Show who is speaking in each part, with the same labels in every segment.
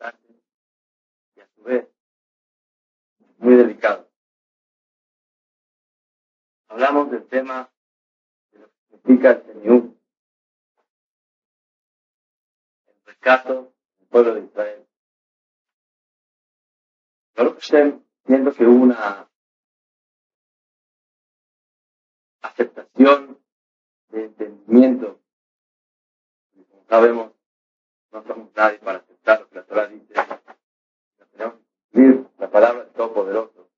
Speaker 1: y a su vez muy delicado. Hablamos del tema de lo que significa el Señor, el rescato del pueblo de Israel. Baruch siento que hubo una aceptación de entendimiento. Como sabemos, no somos nadie para aceptar lo que la Torah dice. Tenemos que cumplir la.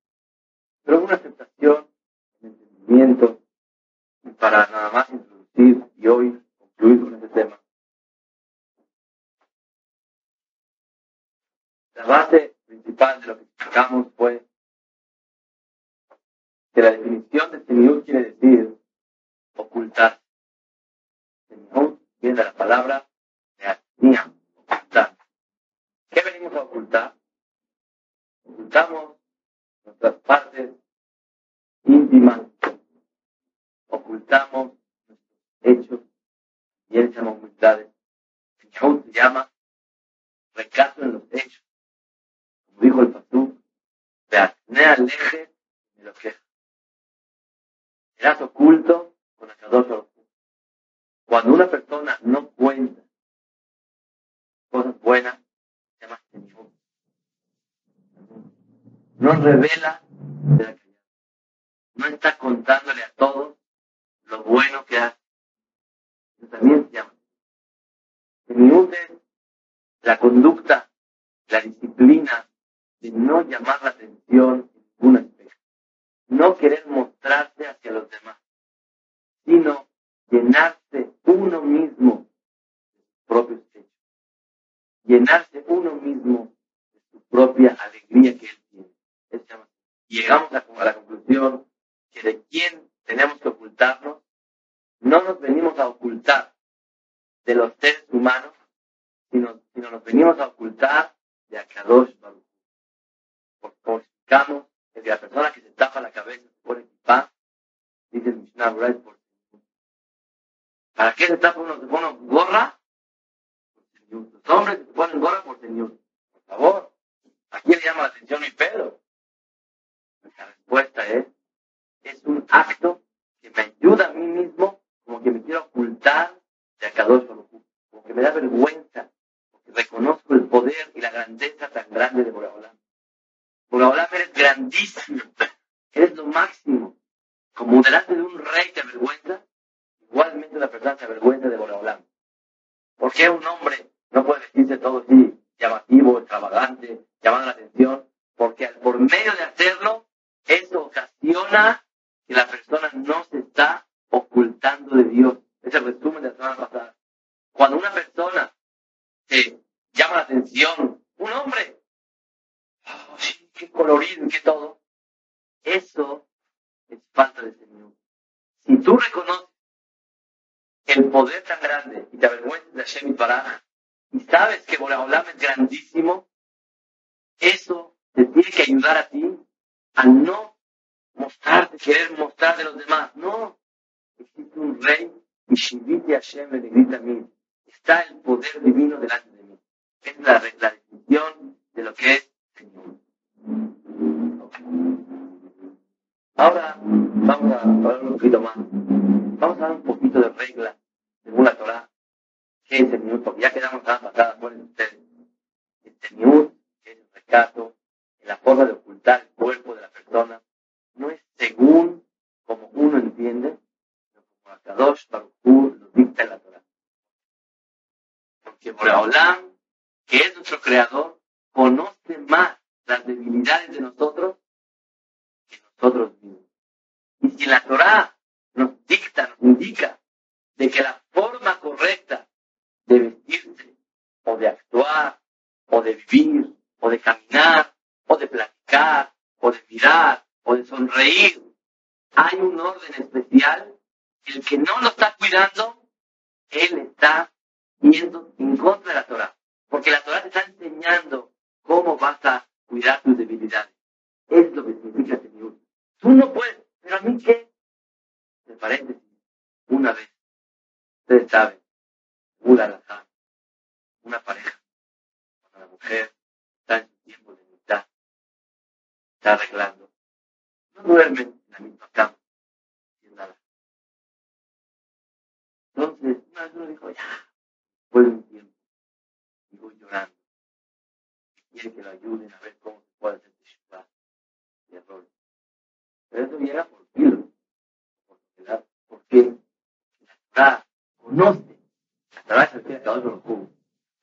Speaker 1: Pero una aceptación, un entendimiento, y para nada más introducir y hoy concluir con este tema. La base principal de lo que explicamos fue que la definición de Señor quiere decir ocultar. Señor viene de la palabra de ocultar. ¿Qué venimos a ocultar? Ocultamos nuestras partes íntimas, ocultamos nuestros hechos y él se llama humildades. Señor se llama recato en los hechos. Como dijo el pastor, de acné eje de lo que serás oculto con Akadosh Cuando una persona no cuenta cosas buenas, se llama Señor. Revela de la crianza. No está contándole a todos lo bueno que hace. Eso también se llama. Es la conducta, la disciplina de no llamar la atención en ningún aspecto. No querer mostrarse hacia los demás sino llenarse uno mismo de sus propios hechos, llenarse uno mismo de su propia alegría que él llegamos a, la conclusión que de quién tenemos que ocultarnos, no nos venimos a ocultar de los seres humanos, sino, sino nos venimos a ocultar de Akadosh Baruch. Porque explicamos, que la persona que se tapa la cabeza se pone paz, dice Mishnah por ¿Para qué se tapa uno? ¿Se pone gorra? Los hombres se ponen gorra por señor. Por favor. ¿A quién le llama la atención mi pelo? La respuesta es, es un acto que me ayuda a mí mismo como que me quiero ocultar de Akadosh como que me da vergüenza, porque reconozco el poder y la grandeza tan grande de Boraholam. Boraholam eres grandísimo, eres lo máximo. Como delante de un rey te avergüenza, Igualmente una persona se avergüenza de Boreolam. ¿Por qué un hombre no puede vestirse todo así, llamativo, extravagante, llamando la atención? Porque por medio de hacerlo, eso ocasiona que la persona no se está ocultando de Dios. Es el resumen de la semana pasada. Cuando una persona se llama la atención, un hombre, oh, qué colorido qué todo, eso es falta de Señor. Si tú reconoces el poder tan grande y te avergüenzas de Hashem y Baraj, y sabes que Boraholam es grandísimo, eso te tiene que ayudar a ti a no mostrarte, querer mostrar de los demás. No, existe un rey, y Shiviti Hashem le grita a mí, está el poder divino delante de mí. Es la, la definición de lo que es Señor. Ahora vamos a hablar un poquito más. Vamos a dar un poquito de regla según la Torah, ¿qué es el minuto? Ya quedamos la pasada, ponen ustedes. Este minuto es el rescato, la forma de ocultar el cuerpo de la persona, no es según como uno entiende, sino como Akadosh Baruch lo dicta en la Torah. Porque Boreolam, que es nuestro creador, conoce más las debilidades de nosotros que nosotros mismos. Y si la Torah nos dicta, nos indica de que la forma correcta de vestirse, o de actuar, o de vivir, o de caminar, o de mirar, o de sonreír, hay un orden especial. El que no lo está cuidando, él está yendo en contra de la Torah. Porque la Torah te está enseñando cómo vas a cuidar tus debilidades. Es lo que significa Señor. Tú no puedes, pero a mí qué? De paréntesis, una vez Ustedes saben, una pareja, una mujer está en su tiempo de mitad, está arreglando, no duermen en la misma cama, sin nada. Entonces, vez uno dijo, ya, fue un tiempo, voy llorando, quiere que lo ayuden a ver cómo se puede hacer teshuva y errores. Pero eso llega por kilos, por porque la Torah conoce, la Torah es el que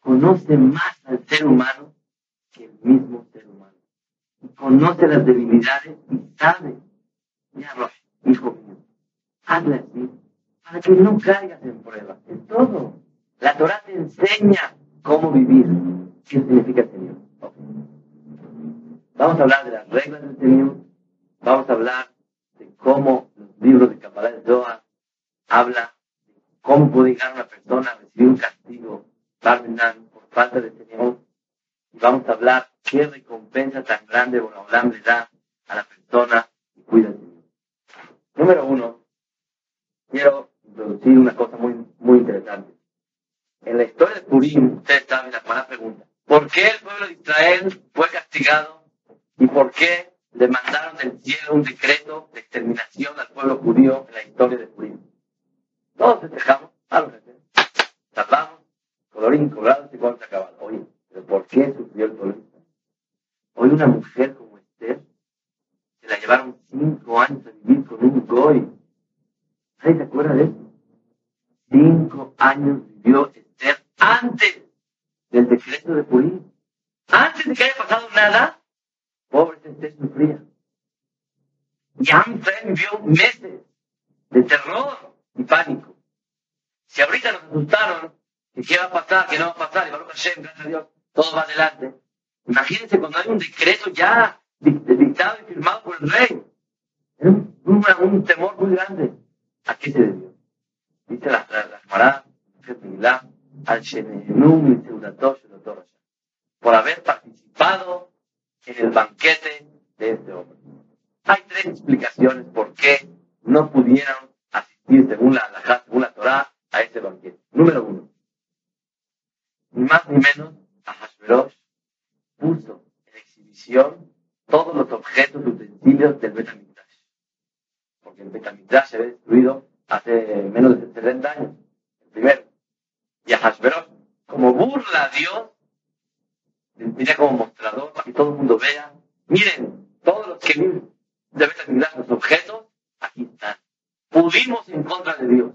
Speaker 1: conoce más al ser humano que el mismo ser humano. Conoce las debilidades y sabe, ya hijo mío, hazle así, para que no caigas en pruebas. Es todo. La Torah te enseña cómo vivir. ¿Qué significa Señor? Vamos a hablar de las reglas del Señor. Vamos a hablar de cómo los libros de Kabbalah de Zohar habla de cómo puede llegar una persona a recibir un castigo por falta de Señor. Y vamos a hablar qué recompensa tan grande Boraholam le da a la persona que cuida del Señor. Número uno, quiero introducir una cosa muy, muy interesante. En la historia de Purim, ustedes saben la buena pregunta. ¿Por qué el pueblo de Israel fue castigado? ¿Y por qué le mandaron del cielo un decreto de exterminación al pueblo judío en la historia de Purim? Todos festejamos, a los salvamos, colorín colorado, y cuando se acabado. Oye, ¿pero por qué sufrió el pueblo? Hoy una mujer como Esther, se la llevaron cinco años a vivir con un goy. ¿Nadie se acuerda de eso? Cinco años vivió Esther antes del decreto de Purim. Antes de que haya pasado nada, pobre Esther sufría. Y Amfred vivió meses de terror y pánico. Si ahorita nos asustaron, que qué va a pasar, que no va a pasar, y Baruch Hashem, gracias a Dios, todo va adelante. Imagínense cuando hay un decreto ya dictado y firmado por el rey. Era un, un, temor muy grande. ¿A qué se debió? Dice la, la al Shenenum y por haber participado en el banquete de este hombre. Hay tres explicaciones por qué no pudieron asistir según la, la, según la Torah a ese banquete. Número uno, ni más ni menos, a Hashverosh puso en exhibición todos los objetos utensilios del Betamigdash. Porque el Betamigdash se había destruido hace menos de 70 años, el primero. Y a Hashverosh, como burla a Dios, tenía como mostrador para que todo el mundo vea, miren, todos los que viven de Betamigdash, los objetos, aquí están. Pudimos en contra de Dios.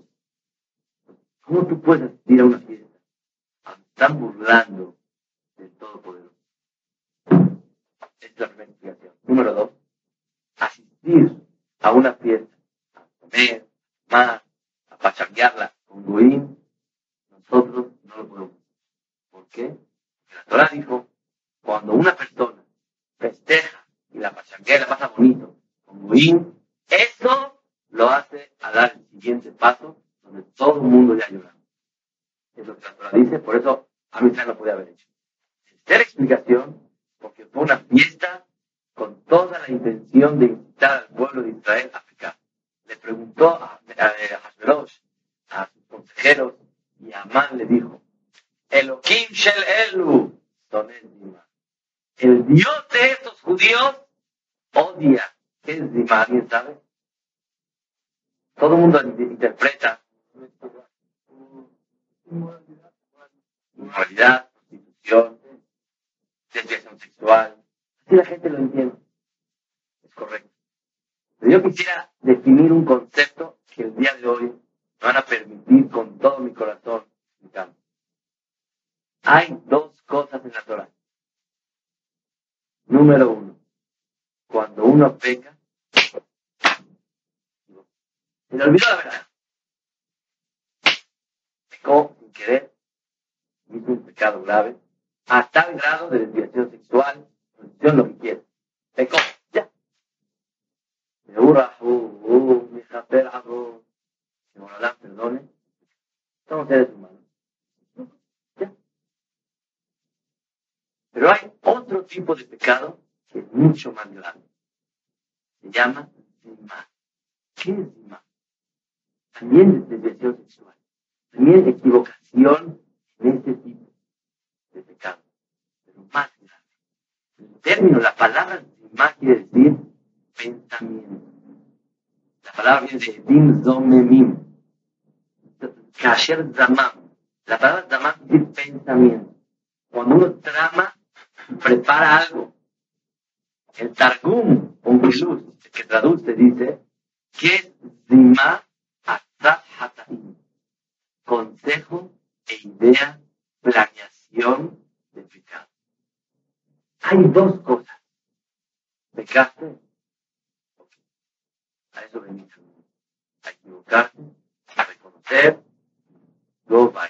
Speaker 1: ¿Cómo tú puedes ir a una fiesta? Están burlando del Todopoderoso. Es la primera explicación. Número dos, asistir a una fiesta, a comer, más, a pachanguearla con Goín, nosotros no lo podemos. ¿Por qué? Porque la Torah dijo, cuando una persona festeja y la pachanguea la pasa bonito con Goín, eso lo hace a dar el siguiente paso donde todo el mundo ya llora. Es lo que la Torah dice, por eso a mí no podía haber hecho. Tercera explicación, porque fue una fiesta con toda la intención de invitar al pueblo de Israel a pecar. Le preguntó a, a, a sus consejeros, y Amán le dijo, Elohim Shel Elu, el Dios de estos judíos odia. ¿Qué es Dima? ¿Alguien sabe? Todo el mundo interpreta inmoralidad, prostitución, desviación sexual. Así la gente lo entiende. Es correcto. Pero yo quisiera definir un concepto que el día de hoy me van a permitir con todo mi corazón explicar. Hay dos cosas en la Torah. Número uno, cuando uno peca, se le olvidó la verdad. Pecó sin querer, hizo un pecado grave, a tal grado de desviación sexual, posición lo que quiere. Pecó, ya. Uh, uh, mi que Moralán perdone, somos seres humanos. Ya. Pero hay otro tipo de pecado que es mucho más grande. Se llama Zima. ¿Qué es Zima? También es desviación sexual. También es equivocación en este tipo de pecado. lo más grave. El término, la palabra más quiere decir pensamiento. La palabra viene de dim zomemim. Kasher zamam. La palabra quiere decir pensamiento. Cuando uno trama, prepara algo. El Targum, un que traduce, dice, que es zima Consejo e idea, planeación de pecado. Hay dos cosas. Pecaste. A eso venimos. A equivocarte, a reconocer, luego va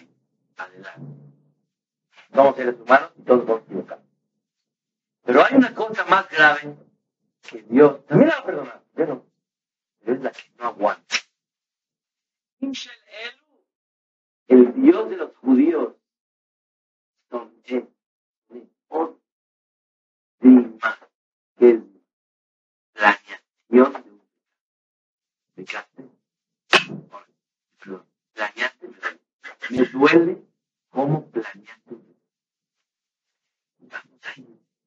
Speaker 1: adelante. Somos seres humanos y todos vamos a equivocar. Pero hay una cosa más grave que Dios también la va a perdonar, pero es la que no aguanta. El Dios de los judíos son que es planeación ¿Pecaste? Perdón, planeaste. Me duele cómo planeaste. Vamos.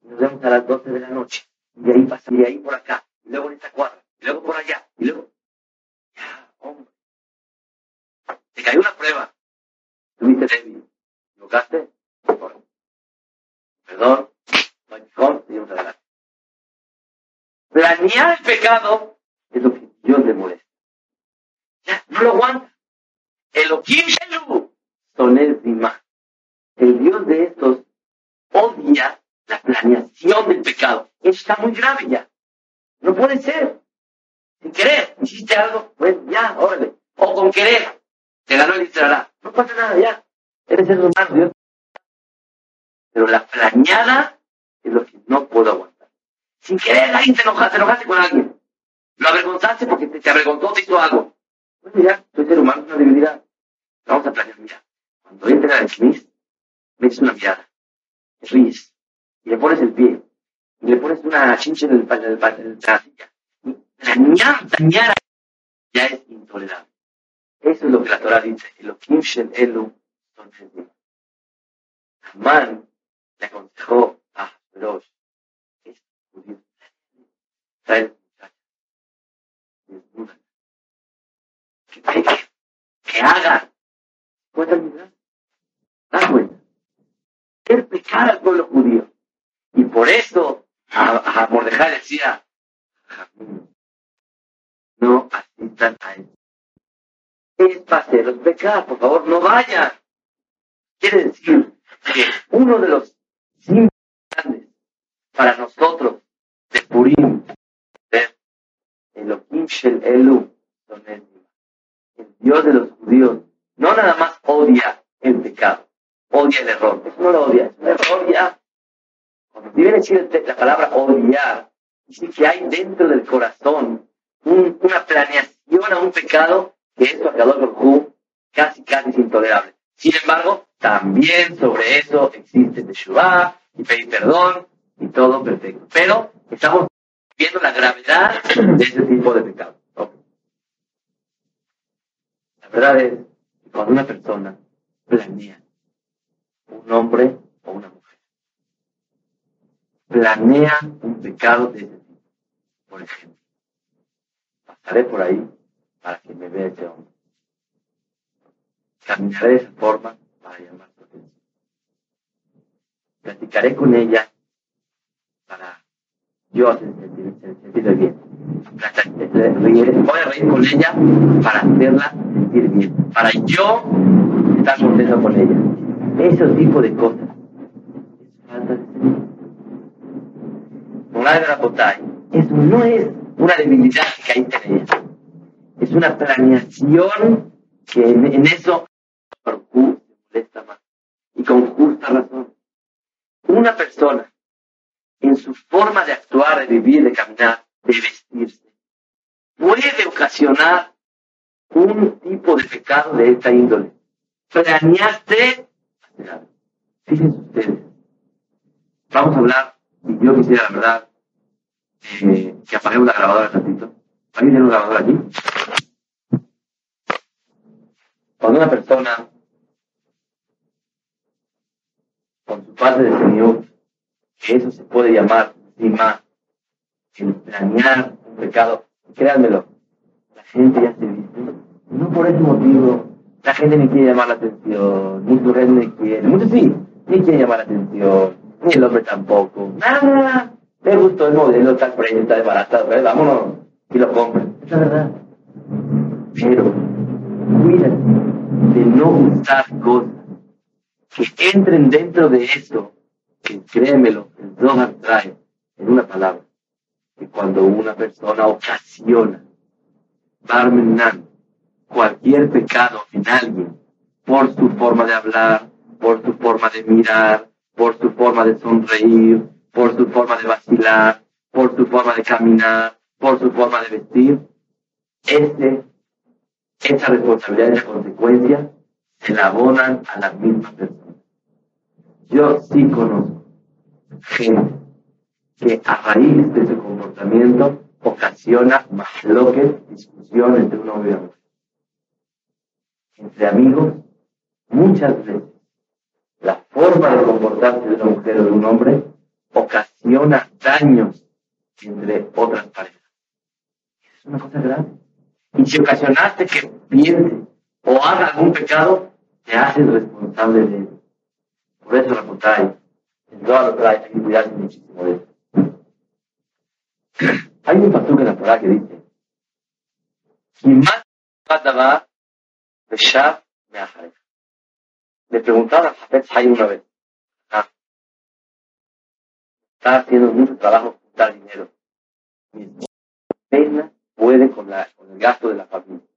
Speaker 1: Nos vemos a las 12 de la noche. Y ahí pasa, y ahí por acá. Y luego en esta cuadra. Y luego por allá. Y luego. Ya, hombre. Te cayó una prueba. Tuviste débil. ¿Equivocaste? Perdón. No seguimos adelante. Planear el pecado es lo que Dios le molesta. No lo aguanta. Elohim Shelu. Sonel Dima. El Dios de estos odia la planeación del pecado. Eso está muy grave ya. No puede ser. Sin querer, hiciste algo, pues ya, órale. O con querer, te ganó el Israel. No pasa nada ya. Eres el humano, Dios. Pero la planeada es lo que no puedo aguantar. Sin querer, alguien te enojaste, te enojaste con alguien. Lo avergonzaste porque te, avergonzó, te hizo algo. Pues ya, soy ser humano, es una debilidad. Vamos a planear, mira. Cuando entra el Smith, metes una mirada, te ríes, y le pones el pie, y le pones una chincha en el, en el, en la silla. Planear, planear, ya es intolerable. Eso es lo que la Torah dice. Elohim Shel Elu son Amán le aconsejó a es judío, trae que peque, que haga. ¿Cuántas? Da cuenta. Es pecar al pueblo judío. Y por eso a, a decía, no asistan a él es para hacerlos pecar, por favor, no vayan. Quiere decir que uno de los símbolos grandes para nosotros de Purim, el Shel Elu, el Dios de los judíos, no nada más odia el pecado, odia el error. Eso no lo odia, es un error ya. Cuando viene decir la palabra odiar, dice que hay dentro del corazón una planeación a un pecado que esto a casi, casi es intolerable. Sin embargo, también sobre eso existe Teshuvah y pedir perdón y todo perfecto. Pero estamos viendo la gravedad de ese tipo de pecado. La verdad es que cuando una persona planea, un hombre o una mujer, planea un pecado de ese tipo, por ejemplo, pasaré por ahí para que me vea ese hombre. Caminaré de esa forma para llamar su atención. Platicaré con ella para yo sentirme bien. Voy a reír con ella para hacerla sentir bien. Para yo estar contento con ella. Ese tipo de cosas. Eso no es una debilidad que hay en ella es una planeación que en, eso se molesta más. Y con justa razón. Una persona, en su forma de actuar, de vivir, de caminar, de vestirse, puede ocasionar un tipo de pecado de esta índole. Planeaste. Fíjense ustedes. Vamos a hablar, y yo quisiera, la verdad, eh, que apaguemos la grabadora un ratito. ¿Alguien tiene un grabador aquí? Cuando una persona, con su padre de Señor, eso se puede llamar más el planear un pecado. Créanmelo, la gente ya se dice, no por ese motivo, la gente ni quiere llamar la atención, ni su red ni quiere, muchos sí, ni quiere llamar la atención, ni el hombre tampoco, nada, le gustó el modelo, está precio, está desbaratado, vámonos, y lo compren, es la verdad. Pero, cuídate de no usar cosas que entren dentro de eso, que créemelo, el Zohar trae en una palabra, que cuando una persona ocasiona, Barmenan, cualquier pecado en alguien, por su forma de hablar, por su forma de mirar, por su forma de sonreír, por su forma de vacilar, por su forma de caminar, por su forma de vestir, este, esa responsabilidad y consecuencia se la abonan a las mismas personas. Yo sí conozco gente que a raíz de su comportamiento ocasiona más que discusión entre un hombre y una. Entre amigos, muchas veces, la forma de comportarse de una mujer o de un hombre ocasiona daños entre otras parejas. Es una cosa grave. Y si ocasionaste que piense o haga algún pecado, te haces responsable de él. Por eso la en toda la trae, hay que cuidarse muchísimo de eso. Hay un pastor en la Torah que dice, Le preguntaron a Jafet Hayim una vez, ah, está haciendo mucho trabajo juntar dinero. Esposa puede con, la, con el gasto de la familia.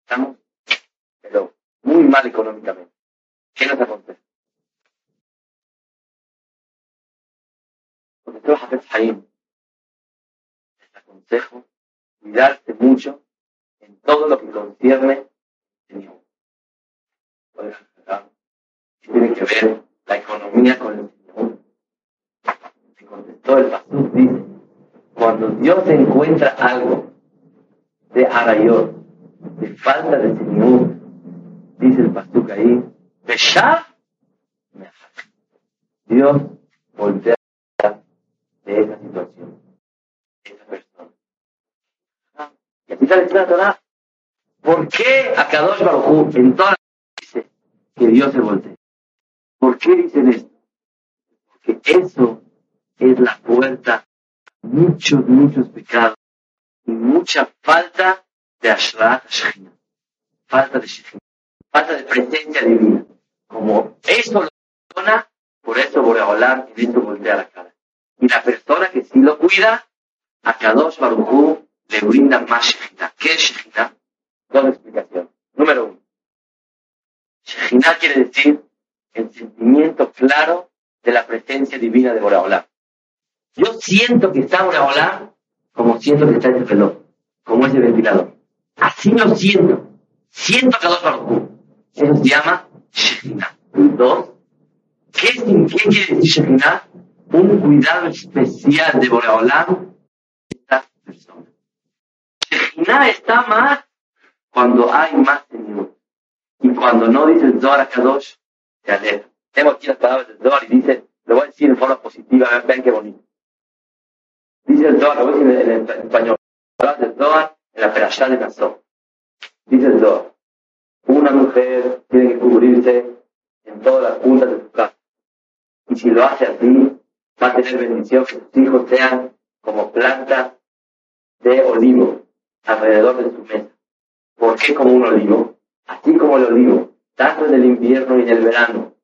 Speaker 1: Estamos, pero muy mal económicamente. ¿Qué nos acontece? Contestó Jafet Hayim, consejo, cuidarse mucho en todo lo que concierne Señor. Tiene que ver la economía con el Señor. Se contestó el pastor, dice, cuando Dios encuentra algo de arayot, de falta de Señor, dice el pastor ahí, Dios voltea de esa situación. Y la. ¿Por qué a Kadosh Baruj en todas dice que Dios se voltea? ¿Por qué dicen esto? Porque eso es la puerta a muchos, muchos pecados y mucha falta de Ashrat Shechina. Falta de Shechina. Falta de presencia divina. Como eso lo perdona, por eso voy a hablar y esto voltea la cara. Y la persona que sí lo cuida, a Kadosh Baruj le brinda más Shekhinah. ¿Qué es Shekhinah? Dos explicaciones. Número uno. Shekhinah quiere decir el sentimiento claro de la presencia divina de Boraholam. Yo siento que está Boraholam como siento que está ese reloj, como ese ventilador. Así lo siento. Siento que dos Eso se llama Shekhinah. Dos. ¿Qué, ¿Qué quiere decir Shekhinah? Un cuidado especial de Boraholam de esta persona. Nada está más cuando hay más Señor. Y cuando no dice el Zohar Kadosh, se aleja. Tengo aquí las palabras del Zohar y dice, lo voy a decir en forma positiva, vean qué bonito. Dice el Zohar, lo voy a decir en, español. Palabras del Zohar en la Perashá de Nazó. Dice el Zohar, una mujer tiene que cubrirse en todas las puntas de su casa. Y si lo hace así, va a tener bendición que sus hijos sean como plantas de olivo alrededor de su mesa. ¿Por qué como un olivo? Así como el olivo, tanto en el invierno y en el verano,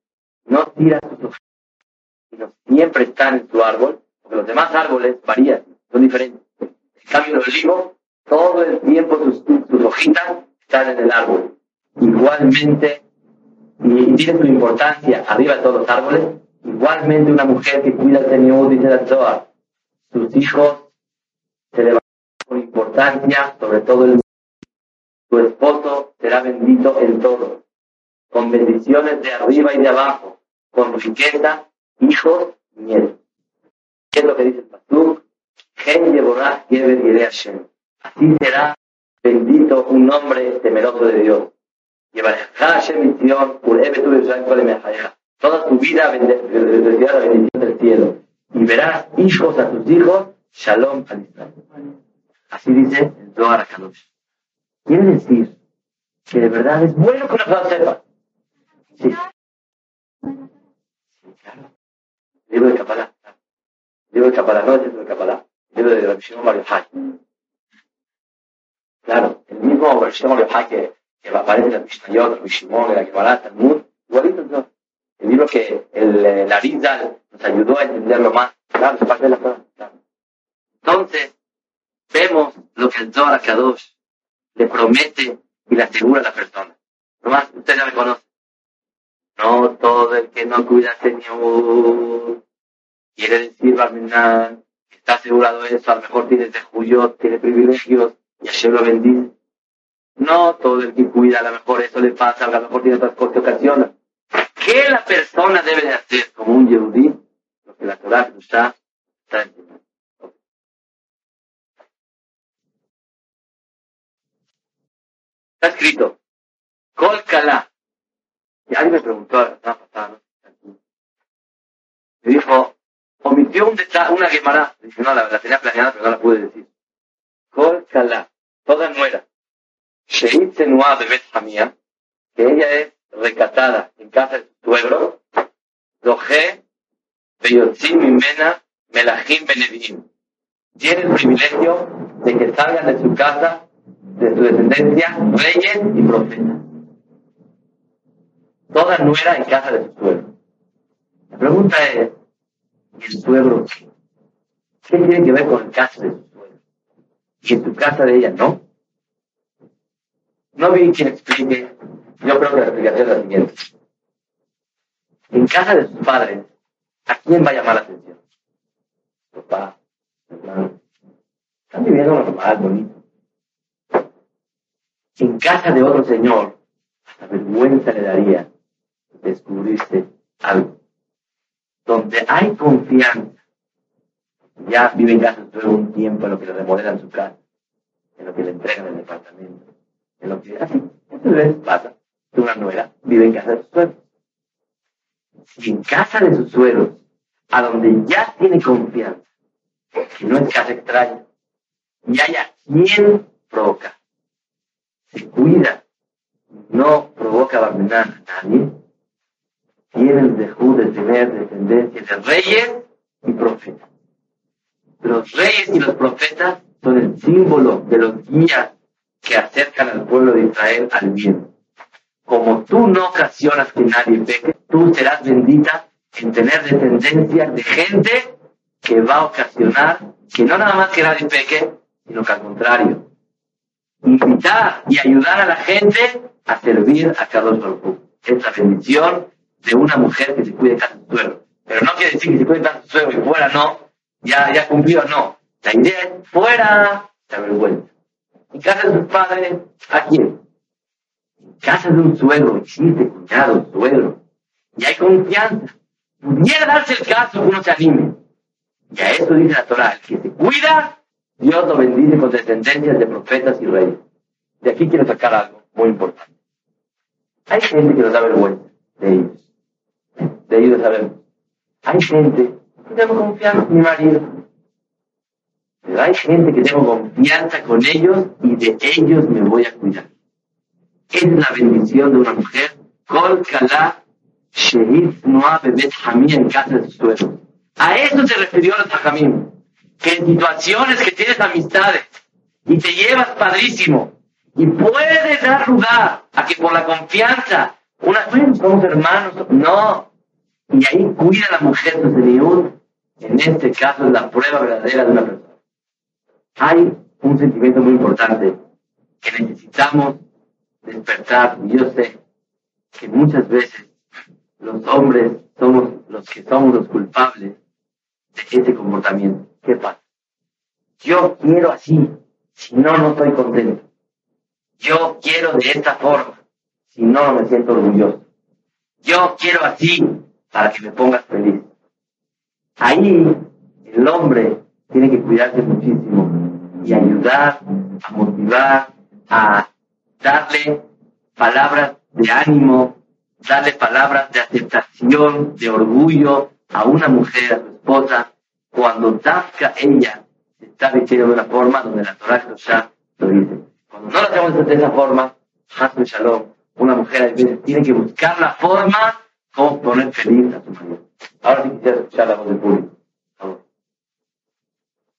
Speaker 1: no tira sus hojas, sino siempre están en su árbol, porque los demás árboles varían, son diferentes. En cambio, el olivo, todo el tiempo sus, hojitas están en el árbol. Igualmente, y tiene su importancia arriba de todos los árboles, igualmente una mujer que cuida al Señor, dice la Zohar, sus hijos importancia, sobre todo el tu esposo será bendito en todo, con bendiciones de arriba y de abajo, con riqueza, hijos nietos. ¿Qué es lo que dice el pastor? Así será bendito un hombre temeroso de Dios. Toda tu vida recibirá la bendición del cielo. y verás hijos a tus hijos, Shalom al Israel. Así dice el Zohar Akadosh. Quiere decir que de verdad es bueno que una sepa. Sí. Sí, claro. Libro de Kabbalah. Libro de Kabbalah, no es libro de Kabbalah. Libro de la Shimon Mario Claro, el mismo Shimon Mario que, que aparece en la Mishnayot, el Shimon, en la Kabbalah, Talmud, igualito entonces. El libro que el, la Rizal nos ayudó a entenderlo más. Claro, es parte de la cosa. Entonces, vemos lo que el Zohar Kadosh le promete y le asegura a la persona. Nomás, usted ya me conoce. No todo el que no cuida Señor quiere decir, Barminan, está asegurado eso, a lo mejor tiene juyo, tiene privilegios, y Hashem lo bendice. No todo el que cuida, a lo mejor eso le pasa, a lo mejor tiene otras cosas que ocasionan. ¿Qué la persona debe de hacer como un yehudí? Lo que la Torah está enseñando. Está escrito, Kol Y alguien me preguntó la semana pasada, Me dijo, omitió un una quemará. Dice, no, la, la, tenía planeada, pero no la pude decir. Kol toda nuera. Sheit Senua de Hamia, que ella es recatada en casa de su suegro, Doje, Beyotzim Mimena, Melahim Benevim. Tiene el privilegio de que salgan de su casa, de su descendencia, reyes y profetas. Toda nuera en casa de su suegro. La pregunta es, ¿y el suegro qué? ¿Qué tiene que ver con el casa de su suegro? Y en tu casa de ella no. No vi quien explique yo creo que la explicación es la siguiente. En casa de sus padres, ¿a quién va a llamar la atención? Papá, hermano. Están viviendo normal, bonito. En casa de otro señor, hasta vergüenza le daría descubrirse algo. Donde hay confianza, ya vive en casa de un tiempo en lo que le remodelan su casa, en lo que le entregan el departamento, en lo que así, esto veces pasa de una nuera vive en casa de sus. Si en casa de sus suegros, a donde ya tiene confianza, que no es casa extraña, y haya quien provoca, se cuida, no provoca abandonar a nadie, tiene el dejú de tener descendencia de reyes y profetas. Los reyes y los profetas son el símbolo de los guías que acercan al pueblo de Israel al bien. Como tú no ocasionas que nadie peque, tú serás bendita en tener descendencia de gente que va a ocasionar que no nada más que nadie peque, sino que al contrario, invitar y ayudar a la gente a servir a Carlos Baruj. Es la bendición de una mujer que se cuide de su suegro. Pero no quiere decir que se cuide de su suegro y fuera no, ya, ya cumplió, no. La idea es fuera, se avergüenza. En casa de sus padres, ¿a quién? casa de un suegro, existe cuñado, suegro, y hay confianza. Pudiera darse el caso que uno se anime. Y a eso dice la Torah, el que se cuida, Dios lo bendice con descendencias de profetas y reyes. De aquí quiero sacar algo muy importante. Hay gente que nos da vergüenza de ellos. De ellos sabemos. Hay gente que tengo confianza en mi marido. Pero hay gente que tengo confianza con ellos y de ellos me voy a cuidar es la bendición de una mujer. Kol Kala Shehid Noah Bebet Hamim en casa de su suegro. A eso se refirió el Tajamim. Que en situaciones que tienes amistades y te llevas padrísimo y puedes dar lugar a que por la confianza, una, somos hermanos, no. Y ahí cuida la mujer de Señor. En este caso es la prueba verdadera de una persona. Hay un sentimiento muy importante que necesitamos despertar. Yo sé que muchas veces los hombres somos los que somos los culpables de ese comportamiento. ¿Qué pasa? Yo quiero así, si no, no estoy contento. Yo quiero de esta forma, si no, no me siento orgulloso. Yo quiero así, para que me pongas feliz. Ahí el hombre tiene que cuidarse muchísimo y ayudar, a motivar, a darle palabras de ánimo, darle palabras de aceptación, de orgullo a una mujer, a su esposa, cuando Dafka ella está vistiendo de una forma donde la Torah ya lo dice. Cuando no lo hacemos de esa forma, Hashem Shalom, una mujer a veces tiene que buscar la forma como poner feliz a su marido. Ahora sí quisiera escuchar la voz del público.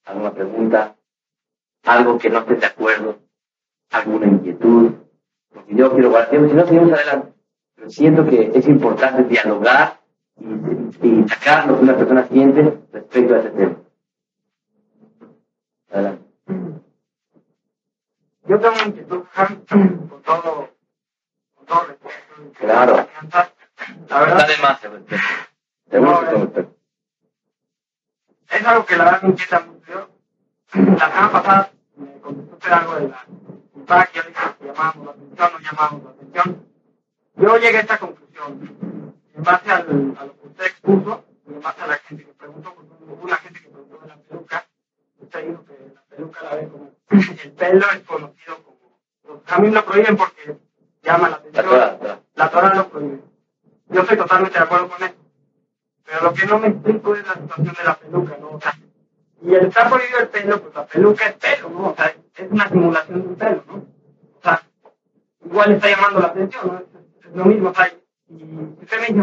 Speaker 1: ¿Alguna pregunta? ¿Algo que no esté de acuerdo? ¿Alguna inquietud? Porque yo quiero guardar tiempo, si no, seguimos adelante. Pero siento que es importante dialogar y, sacar lo que una persona siente respecto a ese tema. Adelante.
Speaker 2: Yo tengo una inquietud con todo, con todo respeto.
Speaker 1: Claro.
Speaker 2: La verdad.
Speaker 1: Está de más el respeto.
Speaker 2: Es algo que la verdad me inquieta mucho. La semana pasada me contestó algo de la que yo dije que llamábamos la atención, no llamábamos la atención. Yo llegué a esta conclusión en base al, a lo que usted expuso y en base a la gente que preguntó, porque hubo una gente que preguntó de la peluca. Usted dijo que la peluca la ve como el pelo es conocido como. A mí lo prohíben porque llama la atención. La Torah, lo prohíbe. Yo estoy totalmente de acuerdo con eso. Pero lo que no me explico es la situación de la peluca, ¿no? O sea, y el estar prohibido el pelo, pues la peluca es pelo, ¿no? O sea, es una simulación de un pelo, ¿no? O sea, igual está llamando la atención, ¿no? Es, lo mismo, o sea,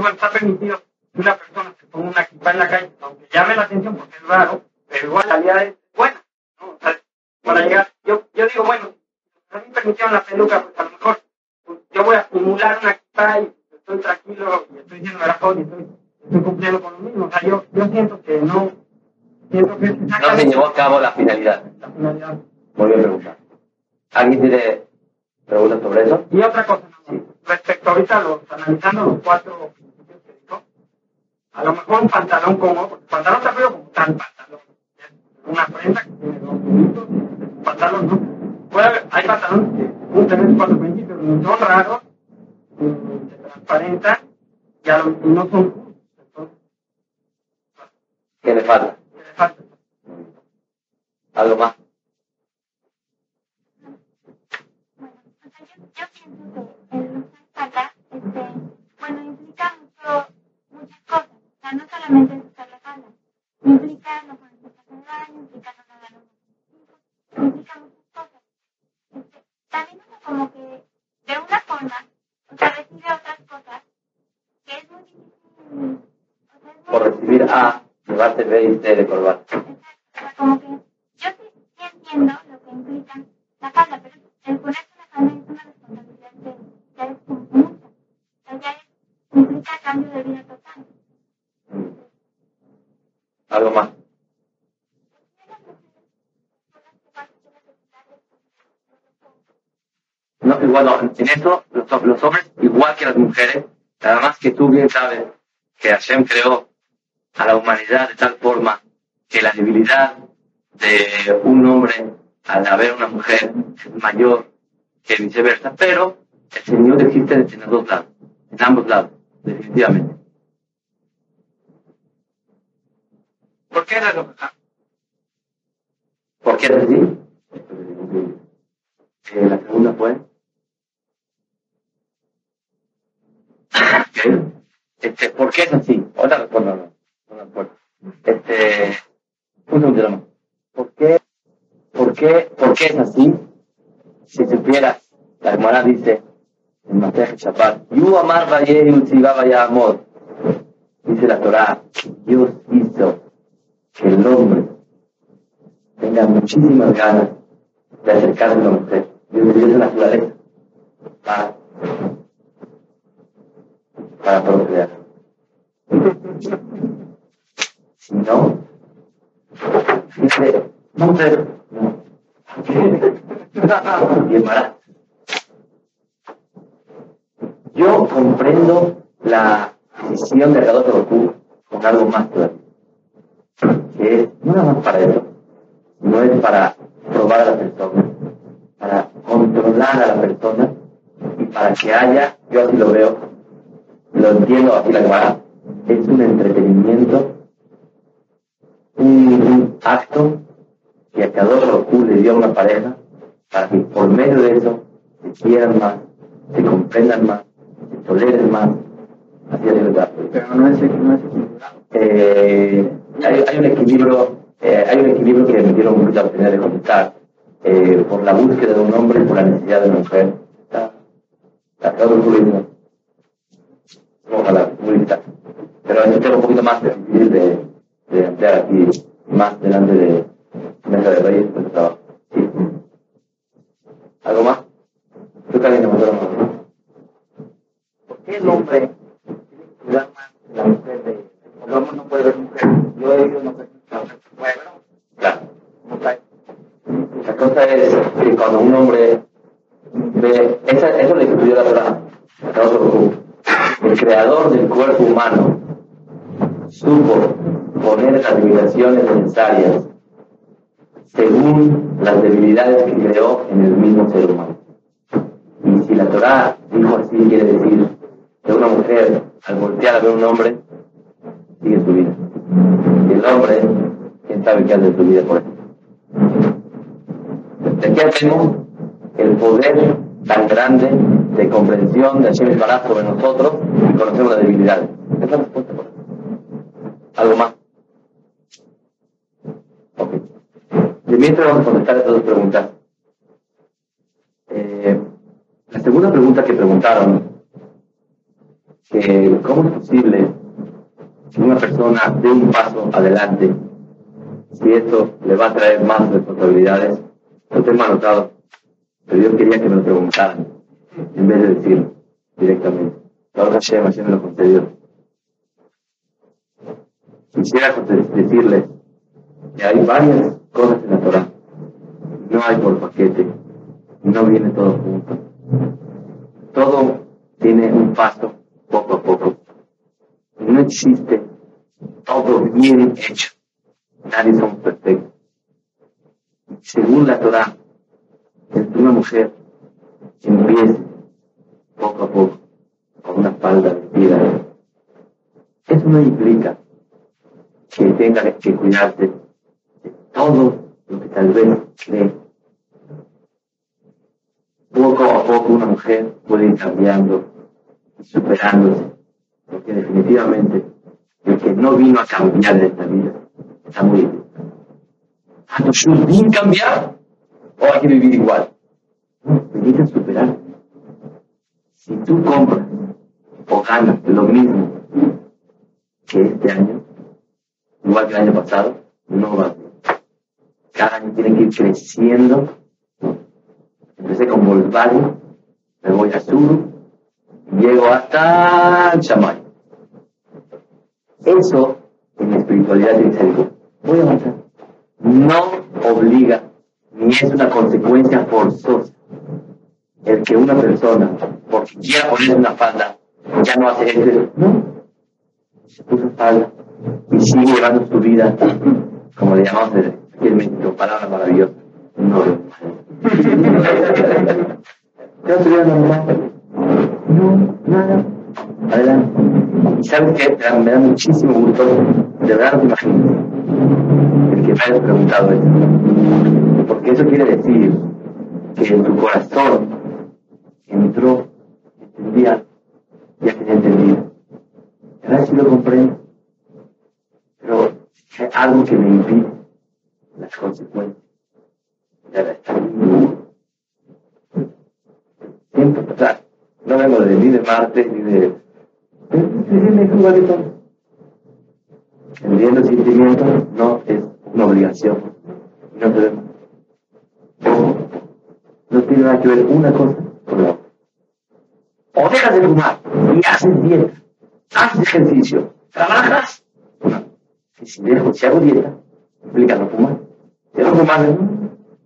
Speaker 2: bueno, está permitido que una persona se ponga una equipa en la calle, aunque llame la atención porque es raro, pero igual la realidad es buena, ¿no? O sea, para llegar, yo, yo digo, bueno, a mí me permitieron la peluca, pues a lo mejor pues, yo voy a acumular una equipa y estoy tranquilo y estoy diciendo la y estoy, estoy cumpliendo con lo mismo. O sea, yo, yo siento que no, siento que
Speaker 1: no se llevó a cabo la finalidad.
Speaker 2: La finalidad.
Speaker 1: Volví a preguntar. ¿Alguien tiene preguntas sobre eso?
Speaker 2: Y otra cosa, respecto ahorita los, analizando los cuatro principios que dijo, a lo mejor un pantalón porque pantalón está como tal pantalón. Una prenda que tiene dos minutos, un pantalón, ¿no? Puede haber, hay pantalones que cumplen esos cuatro principios, no son raros, se transparentan y, a lo, y no son Entonces.
Speaker 1: ¿Qué le falta? Hashem creó a la humanidad de tal forma que la debilidad de un hombre al haber una mujer es mayor que viceversa, pero el Señor existe en los dos lados, en ambos lados, definitivamente.
Speaker 2: ¿Por qué era lo que
Speaker 1: ¿Por qué es así? Eh, la segunda fue. Okay. Este, ¿Por qué es así? Otra respuesta, no, me acuerdo. Este, un más. ¿Por qué, por qué, por qué es así? Si supieras, la hermana dice en Matej Shabbat, Yu amar vaye vaya amor. Dice la Torah, Dios hizo que el hombre tenga muchísimas ganas de acercarse a la mujer. Dios dio esa naturaleza para procrear. No, dice, sé, no. Y. Yo comprendo la decisión de Akadosh Baruj con algo más claro que es no nada más para eso, no es para probar a la persona, para controlar a la persona y para que haya, yo así lo veo, lo entiendo así la cámara, es un entretenimiento, un, acto que a cada uno le dio a una pareja para que por medio de eso se quieran más, se comprendan más, se toleren más, así es verdad.
Speaker 2: Pero no es, no es
Speaker 1: eh, hay, hay un equilibrio, eh, hay un equilibrio que me dieron mucha oportunidad de contestar eh, por la búsqueda de un hombre y por la necesidad de una mujer. Está, está todo el Ojalá, muy lista. Pero es un tema un poquito más difícil de, de ampliar aquí, más delante de mesa de reyes, pues trabajo. Sí. ¿Algo más? Tú también me ¿no?
Speaker 2: ¿Por qué el hombre tiene que cuidar más de la mujer de el hombre no puede ver mujer? Yo he sé la mujer ¿no?
Speaker 1: Claro. La cosa es que cuando un hombre ve, esa, eso le estudió la verdad, el creador del cuerpo humano supo poner las limitaciones necesarias según las debilidades que creó en el mismo ser humano. Y si la Torah dijo así, quiere decir que una mujer al voltear a ver un hombre sigue su vida. Y el hombre, quién sabe qué hace su vida por eso. De aquí tenemos el poder tan grande de comprensión de Hashem Baraj sobre nosotros y conocemos las debilidades. Esa es la respuesta por. ¿Algo más? Ok. De mientras vamos a contestar estas dos preguntas. Eh, la segunda pregunta que preguntaron, que cómo es posible que una persona dé un paso adelante si esto le va a traer más responsabilidades, lo tengo anotado, pero yo quería que me lo preguntaran en vez de decirlo directamente. Ahora Hashem, Hashem me lo concedió. Quisiera decirles que hay varias cosas en la Torah. No hay por paquete, no viene todo junto. Todo tiene un paso poco a poco. No existe todo bien hecho. Nadie somos perfectos. Según la Torah, entre una mujer empiece poco a poco con una falda vestida. Eso no implica que tenga que cuidarse de todo lo que tal vez cree. Poco a poco una mujer puede ir cambiando y superándose, porque definitivamente el que no vino a cambiar en esta vida está muy bien. ¿A tu cambiar o hay que vivir igual? Si tú compras o ganas lo mismo que este año, igual que el año pasado, no va bien. Cada año tiene que ir creciendo. Empecé con Volkswagen, me voy a Sur, llego hasta Chamay. Eso en espiritualidad ser algo. Voy a avanzar. No obliga, ni es una consecuencia forzosa el que una persona, porque quiera ponerse una falda, ya no hace eso. No. Se puso falda y sigue llevando su vida, como le llamamos aquí en México, palabra maravillosa. No. ¿Qué normal? No, nada. Adelante. ¿Y sabes qué? Me da, me da muchísimo gusto, de verdad no te imaginas, el que me hayas preguntado eso. Porque eso quiere decir que en tu corazón entró, entendía, ya tenía entendido. Ahora sí lo comprendo. Pero hay algo que me impide las consecuencias. Ya está. Siempre, o no vengo de, ni de Marte, ni de... Entendiendo sentimientos no es una obligación. No. No tiene nada que ver una cosa la. O dejas de fumar y haces dieta, haces ejercicio, trabajas. No. Si, dejo, si hago dieta, implica no fumar. Si no fumar,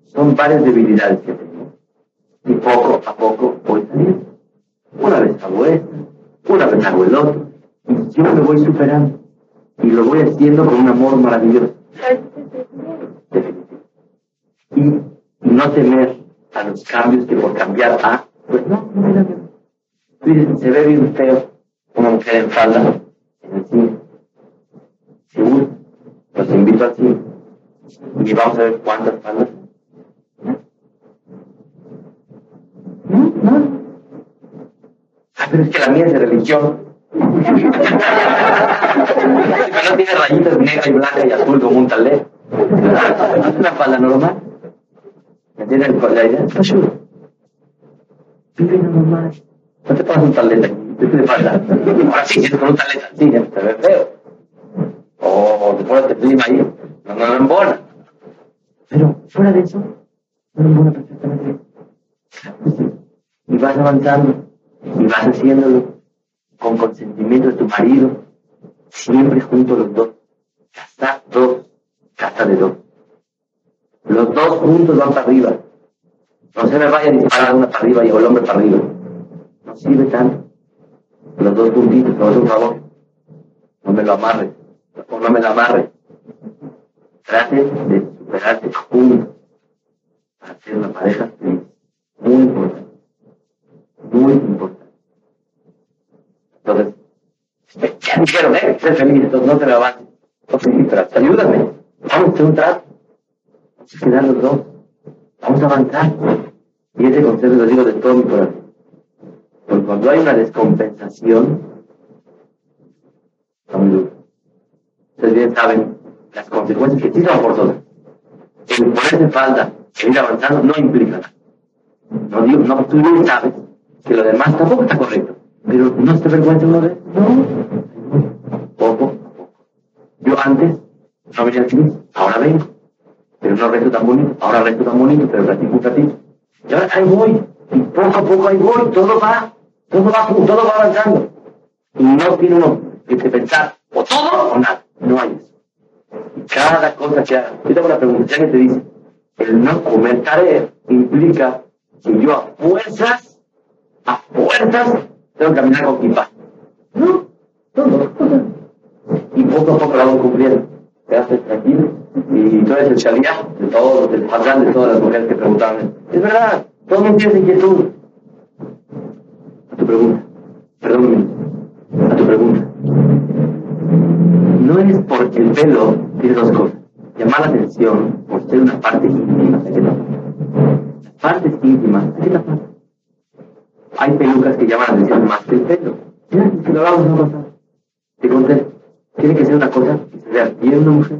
Speaker 1: son varias debilidades que tengo. Y poco a poco voy saliendo. Una vez hago esto, una vez hago el otro, y yo me voy superando. Y lo voy haciendo con un amor maravilloso. Definitivo. Y, no temer a los cambios que por cambiar a, pues no, no. Tú dices, se ve bien feo una mujer en falda en el cine. Seguro, los invito al cine. Y vamos a ver cuántas faldas. ¿No? ¿No? Ah, pero es que la mía es de religión. Pero no tiene rayitas negra y blanca y azul como un talé. Es una falda normal. ¿Me entienden la idea? Ayuda. Vive normal. No te pones un taleta aquí. ¿Qué te falta? Ahora sí, si con un taleta, sí, ya te ve feo. O te pones el clima ahí. No, no, no embona. Pero fuera de eso, no embona perfectamente. Y vas avanzando. Y vas haciéndolo con consentimiento de tu marido. Siempre juntos los dos. Casa dos. Casa de dos. Los dos juntos van para arriba. No se me vaya a disparar una para arriba y el hombre para arriba. Sirve tanto. Los dos juntitos, no es un favor. No me lo amarre. O no me lo amarre. Trate de superarse juntos para ser una pareja feliz. Muy importante. Muy importante. Entonces, ya dijeron, eh, ser feliz, entonces no te lo avances. Ok, pero ayúdame. Vamos a hacer un trato. Vamos a quedar los dos. Vamos a avanzar. Y ese consejo lo digo de todo mi corazón. Porque cuando hay una descompensación. Ustedes bien saben las consecuencias que sí son forzosas. El ponerse falda, el ir avanzando, no implica nada. No digo, no, tú bien sabes que lo demás tampoco está correcto. Pero no te vergüenza uno de. No. Poco. Yo antes no venía al ahora vengo. Pero no resto tan bonito, ahora resto tan bonito, pero platico ratito. Y ahora ahí voy. Y poco a poco ahí voy, todo va, todo va, todo va avanzando. Y no tiene uno que pensar o todo o nada. No hay eso. Cada cosa que haga. Yo tengo una pregunta, ya que te dice, el no comer tarea implica que yo a fuerzas, a fuerzas, tengo que caminar con kippah. No, todo, todo. Y poco a poco lo vamos cumpliendo. Quedaste tranquilo. Y tú eres el shalía de todos, del padrán de todas las mujeres que preguntaban. Es verdad, todo mundo tiene inquietud. A pregunta. Perdón, a tu pregunta. No es porque el pelo tiene dos cosas. Llamar la atención por ser una parte íntima. Que taparla. Las partes que taparlas. Hay pelucas que llaman la atención más que el pelo. Ya, si lo hagamos, no pasa. Te contesto. Tiene que ser una cosa que se vea bien una mujer,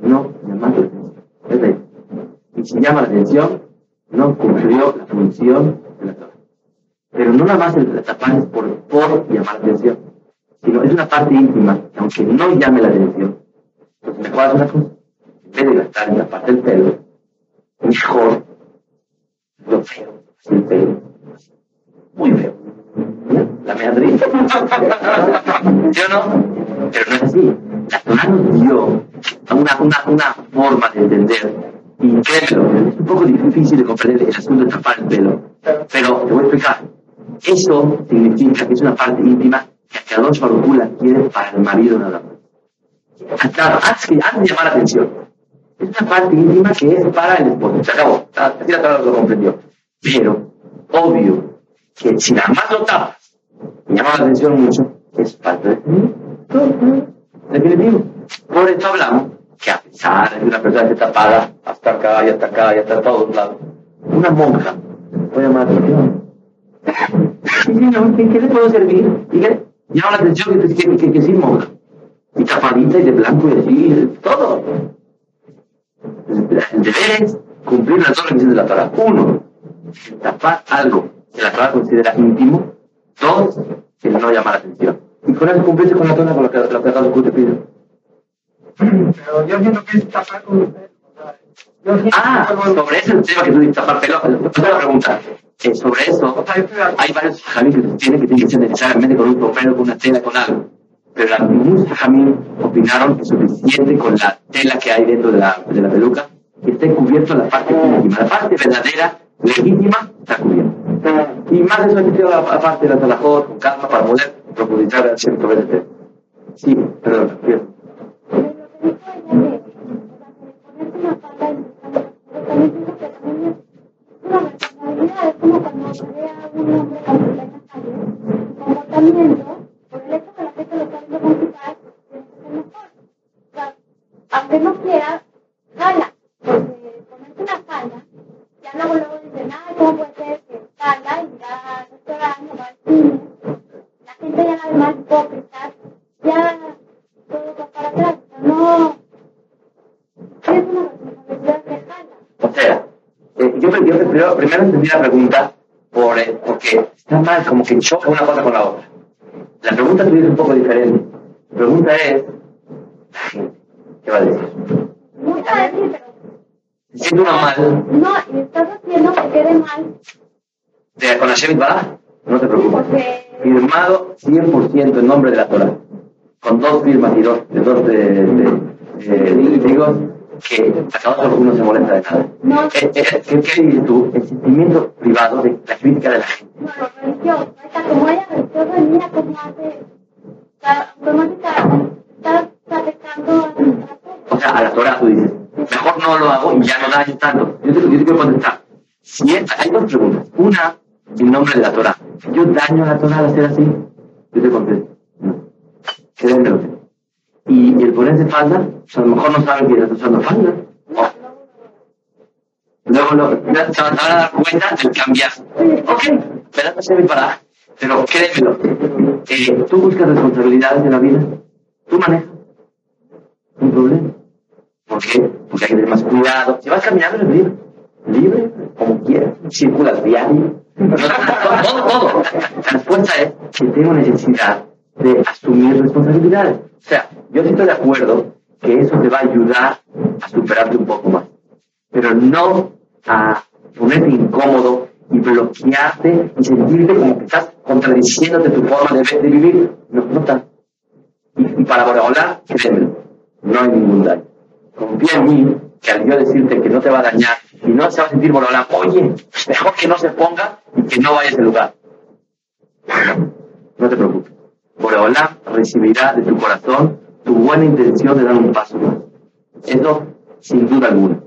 Speaker 1: no llamando la atención. Es decir, y si llama la atención, no cumplió la función de la. Pero no nada más el tapar por, por llamar la atención, sino es una parte íntima, que aunque no llame la atención. Entonces, mejor hacer una cosa. En vez de gastar en la parte del pelo, mejor lo feo, así pelo, muy feo. La meandrita. ¿Sí o no? Pero no es así. La Torah nos dio una, una, una forma de entender créelo, es un poco difícil de comprender el asunto de tapar el pelo. Pero te voy a explicar. Eso significa que es una parte íntima que a cada dos la quiere para el marido nada más. Claro, antes, antes llamar la atención. Es una parte íntima que es para el esposo. Se acabó. Así la Torah lo comprendió. Pero, obvio, que si nada más lo tapas, llama la atención mucho, es parte de Definitivo. Por eso hablamos que a pesar de que una persona esté tapada hasta acá y hasta acá y hasta todos lados, una monja puede llamar la atención. No, ¿qué, le puedo servir? Y le llama la atención que, que, que, que, sí monja. Y tapadita y de blanco y así, todo. El deber es cumplir las dos requisitos de la Torah. Uno, tapar algo que la Torah considera íntimo. Dos, que no llama la atención. Y con eso cumplirse con la Torah con lo que la Torah te pide.
Speaker 2: Pero yo siento que es tapar con usted.
Speaker 1: Ah, sobre ese tema que tú dices, tapar pelo, otra pregunta. Eh, sobre eso, hay varios jamín que tienen que tienen que ser necesariamente con un sombrero, con una tela, con algo. Pero algunos jamín opinaron que es suficiente con la tela que hay dentro de la, de la peluca que esté cubierto la parte íntima. La parte verdadera, legítima, está cubierta. Y más de eso hay que la, parte de la talajot, con calma, para poder profundizar al cierto verde. Sí, perdón, perdón
Speaker 3: es como cuando ve a un hombre con compleja salud, con tratamiento, por el hecho que la gente lo puede diagnosticar, tiene que ser mejor. O sea, aunque no quiera, jala, porque ponerse una falda, ya luego luego dicen, ah, ¿cómo puede ser que salga y va al va al cine? La gente ya la ve más hipócrita, ya todo va para atrás, no. Es una responsabilidad que jala.
Speaker 1: O sea, yo primero, primero entendí la pregunta por, eh, porque está mal, como que choca una cosa con la otra. La pregunta tuya es un poco diferente. La pregunta es, ¿qué va a decir?
Speaker 3: No te va a decir, pero
Speaker 1: ¿Se siente uno mal
Speaker 3: no, y estás haciendo que quede mal
Speaker 1: de, con la Shemit Bará? No te preocupes.
Speaker 3: porque
Speaker 1: Firmado 100% en nombre de la Torah. Con dos firmas y dos, de dos de, de, de testigos que a cada uno se molesta de nada.
Speaker 3: no,
Speaker 1: ¿Qué, qué dices tú? El sentimiento privado de la crítica de la gente.
Speaker 3: no, lo religioso. Ahorita, como ella religiosa, mira cómo hace, automáticamente está, afectando a
Speaker 1: O sea, a la Torah tú dices, mejor no lo hago y ya no daño tanto. Yo te, yo te quiero contestar. Si es- hay dos preguntas. Una, en nombre de la Torah. ¿Yo daño a la Torah al hacer así? Yo te contesto, no. Créemelo. Y el ponerse falda, a lo mejor no saben que estás usando falda. Luego lo, se van a dar cuenta del cambiar. Ok, das a servir para. Pero créemelo, eh, tú buscas responsabilidades en la vida, tú manejas. Un problema. ¿Por qué? Porque hay que tener más cuidado. Si vas caminando eres libre, libre, como quieras, circulas diario. todo, todo. La respuesta es que tengo necesidad de asumir responsabilidades. O sea, yo estoy de acuerdo que eso te va a ayudar a superarte un poco más pero no a ponerte incómodo y bloquearte y sentirte como que estás contradiciéndote tu forma de, de vivir. No, no está. Y, y para hablar, créeme, no hay ningún daño. Confía en mí, que al yo decirte que no te va a dañar y no se va a sentir Boreolán, oye, mejor que no se ponga y que no vaya a ese lugar. No te preocupes. Boreolán recibirá de tu corazón tu buena intención de dar un paso más. Eso, sin duda alguna.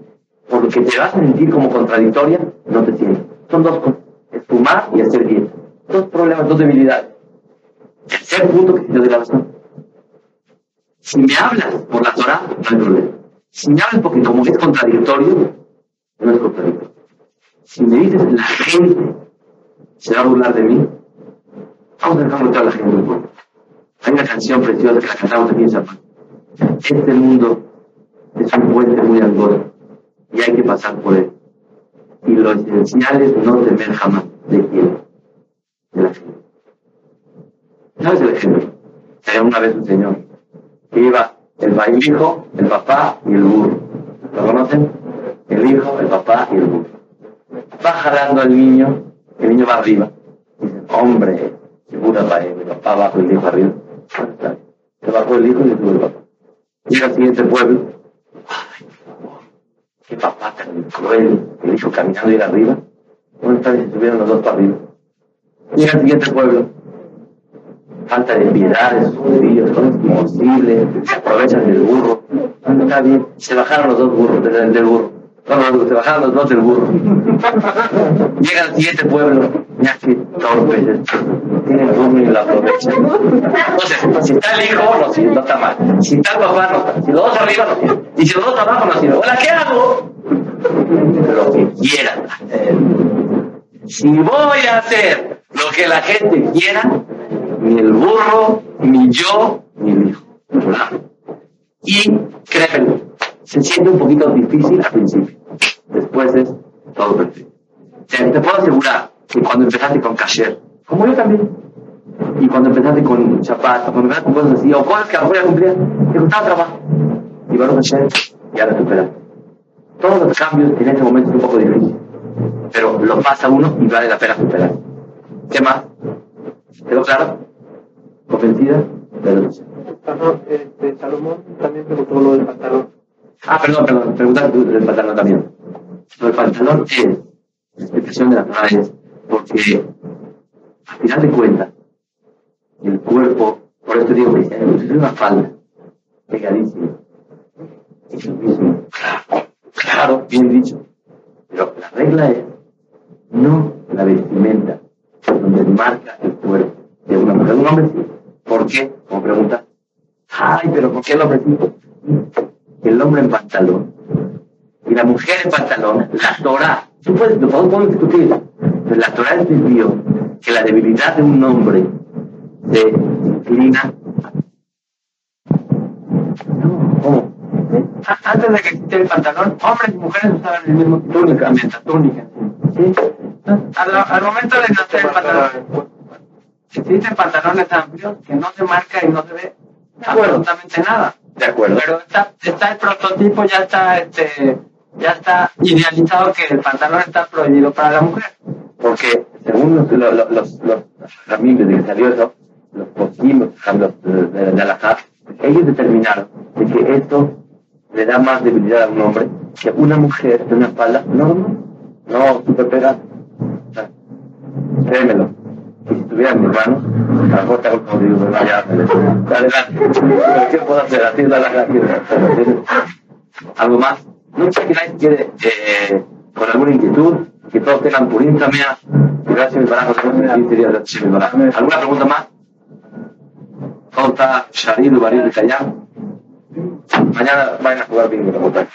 Speaker 1: Por lo que te vas a sentir como contradictoria, no te sientes. Son dos cosas. Es fumar y hacer bien. Dos problemas, dos debilidades. Tercer punto que te doy la razón. Si me hablas por la Torah, no hay problema. Si me hablas porque como es contradictorio, no es contradictorio. Si me dices la gente se va a burlar de mí, vamos a dejarlo a la gente. Hay una canción preciosa que la cantamos aquí en Zapata. Este mundo es un puente muy angosto y hay que pasar por él. Y lo esencial es no temer jamás de quién, de la gente. ¿Sabes el ejemplo? Había una vez un señor que iba el, hijo, el papá y el burro. ¿Lo conocen? El hijo, el papá y el burro. Va jalando al niño, el niño va arriba. Dice, hombre, segura para él, el papá abajo y el hijo arriba. Se bajó el hijo y el papá. Llega al siguiente pueblo. Qué papá tan cruel, el hijo caminando y ir arriba. Bien, se subieron los dos para arriba. Llega al siguiente pueblo. Falta de piedad sus judíos, ¿cómo es posible? Se aprovechan del burro. Está se bajaron los dos burros del burro. Se bajaron los dos del burro. Llega al siguiente pueblo. Ya que torpes estos. Tienen burro y lo aprovechan. Entonces, si está el hijo, no no está mal. Si está el papá, no está. Si los dos arriba, no sirve. Y si los dos abajo, no sirve. Hola, ¿qué hago? Lo que quieran hacer. Si voy a hacer lo que la gente quiera, ni el burro, ni yo, ni el hijo. Y créeme, se siente un poquito difícil al principio. Después es todo perfecto. Te, te puedo asegurar que cuando empezaste con cashier, como yo también, y cuando empezaste con zapatos, cuando empezaste con cosas así, o cosas que a lo mejor ya cumplías, te costaba trabajo. Y bueno, Hashem, ya recuperaste. Todos los cambios en este momento es un poco difícil, pero lo pasa uno y vale la pena superar. ¿Qué más? ¿Quedó claro? Pero-
Speaker 2: Pastor, este, Salomón también preguntó lo del pantalón.
Speaker 1: Ah, perdón, perdón, pregunta tú del pantalón también. Lo del pantalón es, la explicación de la Torah es, porque al final de cuentas, el cuerpo, por esto digo que es una falda, pegadísima, es lo mismo. Claro, claro, bien dicho. Pero la regla es, no la vestimenta, donde marca el cuerpo de una mujer. Un hombre sí. ¿Por qué? Como pregunta. Ay, pero ¿por qué el hombre sí? El hombre en pantalón y la mujer en pantalón, la Torah, tú puedes, podemos discutir, pero la Torah entendió que la debilidad de un hombre se inclina. ¿cómo?
Speaker 4: Antes de que existiera el pantalón, hombres y mujeres usaban el mismo túnica, meta, túnica. ¿sí? Al, al momento de nacer el pantalón, existen pantalones amplios que no se marca y no se ve absolutamente nada.
Speaker 1: De acuerdo.
Speaker 4: Pero está, está el prototipo, ya está, este, ya está idealizado que el pantalón está prohibido para la mujer.
Speaker 1: Porque según los, los, los, los, los ramírez de que salió eso, los postimos, los de, de, de Alajá, ellos determinaron de que esto le da más debilidad a un hombre que una mujer de una espalda normal. No, súper pegada. Créemelo. Si a lo mejor como digo, no, ya, adelante. Pero ¿qué puedo hacer? Así la. ¿Algo más? No sé si nadie quiere, eh, con alguna inquietud, que todos tengan purín también. Gracias, mi barajo. ¿Alguna pregunta más? Todo está Sharido, Baril y. Mañana vayan a jugar bingo, la